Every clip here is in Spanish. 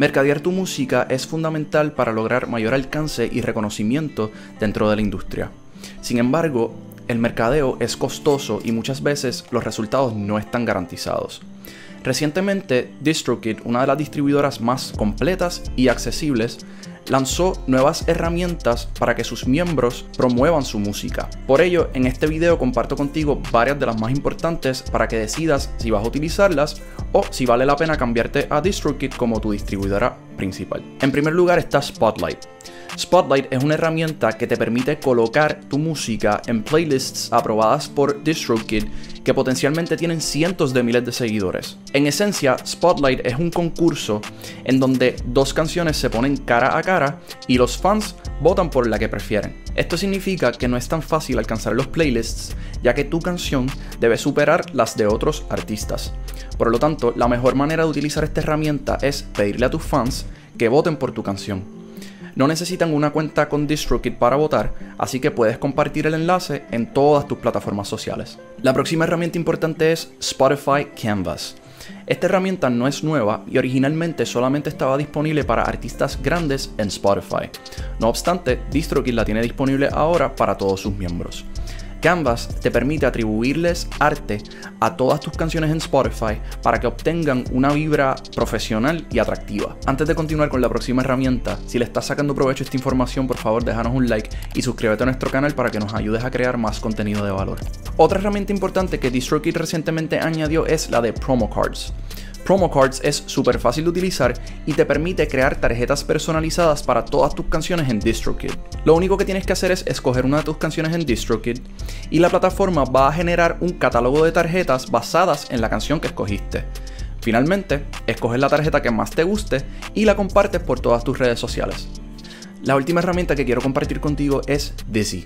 Mercadear tu música es fundamental para lograr mayor alcance y reconocimiento dentro de la industria. Sin embargo, el mercadeo es costoso y muchas veces los resultados no están garantizados. Recientemente, DistroKid, una de las distribuidoras más completas y accesibles, lanzó nuevas herramientas para que sus miembros promuevan su música. Por ello, en este video comparto contigo varias de las más importantes para que decidas si vas a utilizarlas o si vale la pena cambiarte a DistroKid como tu distribuidora principal. En primer lugar está Spotlight. Spotlight es una herramienta que te permite colocar tu música en playlists aprobadas por DistroKid que potencialmente tienen cientos de miles de seguidores. En esencia, Spotlight es un concurso en donde dos canciones se ponen cara a cara y los fans votan por la que prefieren. Esto significa que no es tan fácil alcanzar los playlists, ya que tu canción debe superar las de otros artistas. Por lo tanto, la mejor manera de utilizar esta herramienta es pedirle a tus fans que voten por tu canción. No necesitan una cuenta con DistroKid para votar, así que puedes compartir el enlace en todas tus plataformas sociales. La próxima herramienta importante es Spotify Canvas. Esta herramienta no es nueva y originalmente solamente estaba disponible para artistas grandes en Spotify. No obstante, DistroKid la tiene disponible ahora para todos sus miembros. Canvas te permite atribuirles arte a todas tus canciones en Spotify para que obtengan una vibra profesional y atractiva. Antes de continuar con la próxima herramienta, si le estás sacando provecho esta información, por favor déjanos un like y suscríbete a nuestro canal para que nos ayudes a crear más contenido de valor. Otra herramienta importante que DistroKid recientemente añadió es la de Promo Cards. Promo Cards es súper fácil de utilizar y te permite crear tarjetas personalizadas para todas tus canciones en DistroKid. Lo único que tienes que hacer es escoger una de tus canciones en DistroKid y la plataforma va a generar un catálogo de tarjetas basadas en la canción que escogiste. Finalmente, escoges la tarjeta que más te guste y la compartes por todas tus redes sociales. La última herramienta que quiero compartir contigo es Dizzy.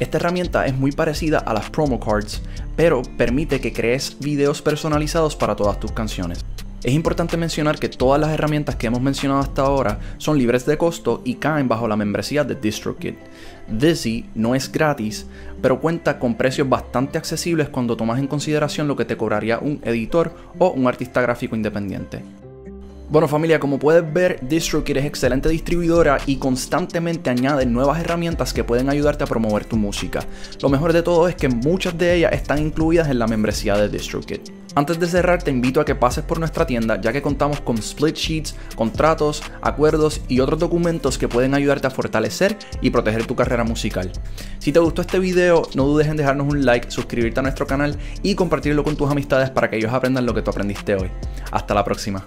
Esta herramienta es muy parecida a las promo cards, pero permite que crees videos personalizados para todas tus canciones. Es importante mencionar que todas las herramientas que hemos mencionado hasta ahora son libres de costo y caen bajo la membresía de DistroKid. Dizzy no es gratis, pero cuenta con precios bastante accesibles cuando tomas en consideración lo que te cobraría un editor o un artista gráfico independiente. Bueno familia, como puedes ver, DistroKid es excelente distribuidora y constantemente añade nuevas herramientas que pueden ayudarte a promover tu música. Lo mejor de todo es que muchas de ellas están incluidas en la membresía de DistroKid. Antes de cerrar, te invito a que pases por nuestra tienda ya que contamos con split sheets, contratos, acuerdos y otros documentos que pueden ayudarte a fortalecer y proteger tu carrera musical. Si te gustó este video, no dudes en dejarnos un like, suscribirte a nuestro canal y compartirlo con tus amistades para que ellos aprendan lo que tú aprendiste hoy. Hasta la próxima.